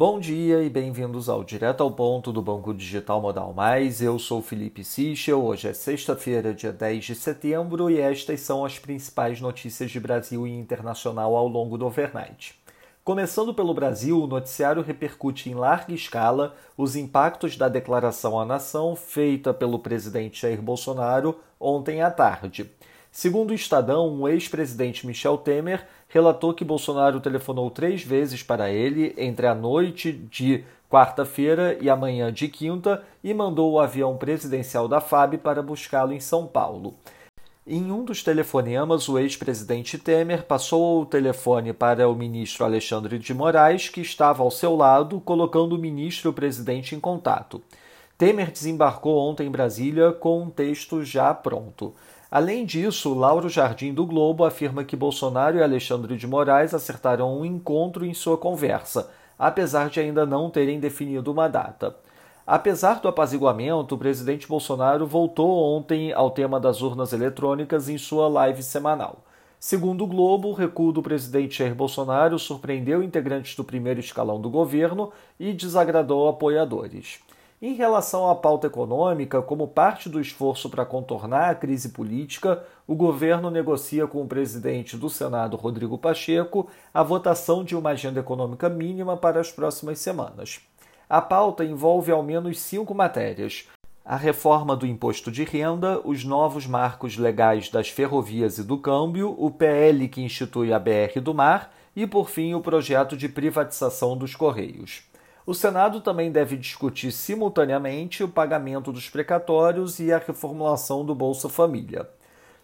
Bom dia e bem-vindos ao Direto ao Ponto do Banco Digital Modal Mais. Eu sou Felipe Sichel. Hoje é sexta-feira, dia 10 de setembro, e estas são as principais notícias de Brasil e internacional ao longo do overnight. Começando pelo Brasil, o noticiário repercute em larga escala os impactos da declaração à nação feita pelo presidente Jair Bolsonaro ontem à tarde. Segundo o Estadão, o ex-presidente Michel Temer relatou que Bolsonaro telefonou três vezes para ele entre a noite de quarta-feira e a manhã de quinta e mandou o avião presidencial da FAB para buscá-lo em São Paulo. Em um dos telefonemas, o ex-presidente Temer passou o telefone para o ministro Alexandre de Moraes, que estava ao seu lado, colocando o ministro e o presidente em contato. Temer desembarcou ontem em Brasília com um texto já pronto. Além disso, Lauro Jardim do Globo afirma que Bolsonaro e Alexandre de Moraes acertaram um encontro em sua conversa, apesar de ainda não terem definido uma data. Apesar do apaziguamento, o presidente Bolsonaro voltou ontem ao tema das urnas eletrônicas em sua live semanal. Segundo o Globo, o recuo do presidente Jair Bolsonaro surpreendeu integrantes do primeiro escalão do governo e desagradou apoiadores. Em relação à pauta econômica, como parte do esforço para contornar a crise política, o governo negocia com o presidente do Senado, Rodrigo Pacheco, a votação de uma agenda econômica mínima para as próximas semanas. A pauta envolve ao menos cinco matérias: a reforma do imposto de renda, os novos marcos legais das ferrovias e do câmbio, o PL que institui a BR do Mar e, por fim, o projeto de privatização dos Correios. O Senado também deve discutir simultaneamente o pagamento dos precatórios e a reformulação do Bolsa Família.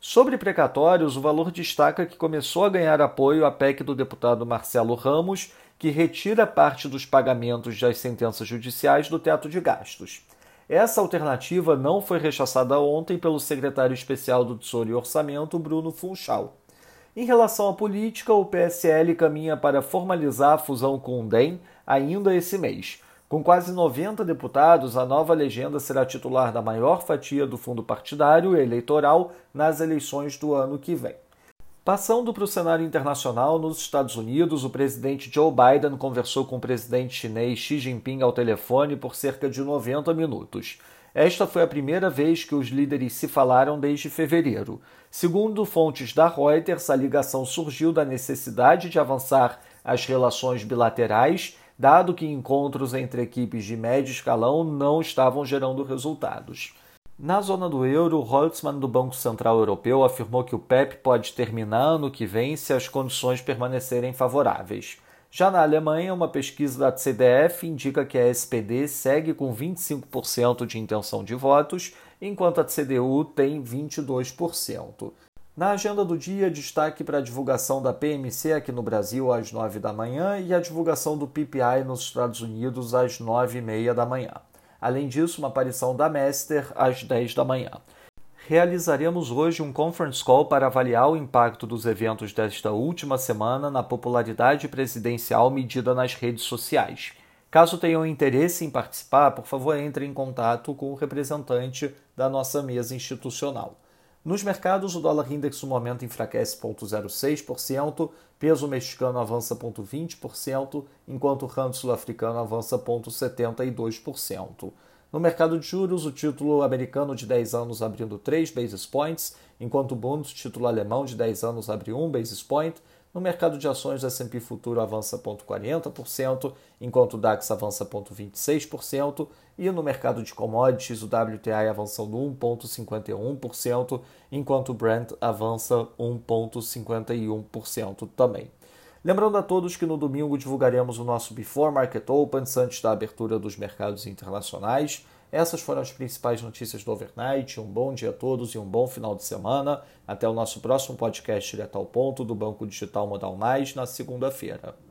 Sobre precatórios, o valor destaca que começou a ganhar apoio a PEC do deputado Marcelo Ramos, que retira parte dos pagamentos das sentenças judiciais do teto de gastos. Essa alternativa não foi rechaçada ontem pelo secretário especial do Tesouro e Orçamento, Bruno Funchal. Em relação à política, o PSL caminha para formalizar a fusão com o DEM ainda esse mês. Com quase 90 deputados, a nova legenda será titular da maior fatia do fundo partidário eleitoral nas eleições do ano que vem. Passando para o cenário internacional, nos Estados Unidos, o presidente Joe Biden conversou com o presidente chinês Xi Jinping ao telefone por cerca de 90 minutos. Esta foi a primeira vez que os líderes se falaram desde fevereiro. Segundo fontes da Reuters, a ligação surgiu da necessidade de avançar as relações bilaterais, dado que encontros entre equipes de médio escalão não estavam gerando resultados. Na zona do euro, Holtzmann do Banco Central Europeu afirmou que o PEP pode terminar ano que vem se as condições permanecerem favoráveis. Já na Alemanha, uma pesquisa da CDF indica que a SPD segue com 25% de intenção de votos, enquanto a CDU tem 22%. Na agenda do dia, destaque para a divulgação da PMC aqui no Brasil às 9 da manhã e a divulgação do PPI nos Estados Unidos às 9 e meia da manhã. Além disso, uma aparição da Mester às 10 da manhã realizaremos hoje um conference call para avaliar o impacto dos eventos desta última semana na popularidade presidencial medida nas redes sociais. Caso tenham interesse em participar, por favor, entre em contato com o representante da nossa mesa institucional. Nos mercados, o dólar index no momento enfraquece 0,06%, peso mexicano avança 0,20%, enquanto o rand sul-africano avança 0,72%. No mercado de juros, o título americano de 10 anos abrindo 3 basis points, enquanto o Bund, título alemão de 10 anos, abre 1 basis point. No mercado de ações, o S&P Futuro avança 0,40%, enquanto o DAX avança 0,26%, e no mercado de commodities, o WTI avançando 1,51%, enquanto o Brent avança 1,51% também. Lembrando a todos que no domingo divulgaremos o nosso Before Market Opens antes da abertura dos mercados internacionais. Essas foram as principais notícias do overnight. Um bom dia a todos e um bom final de semana. Até o nosso próximo podcast direto ao ponto do Banco Digital Modal Mais na segunda-feira.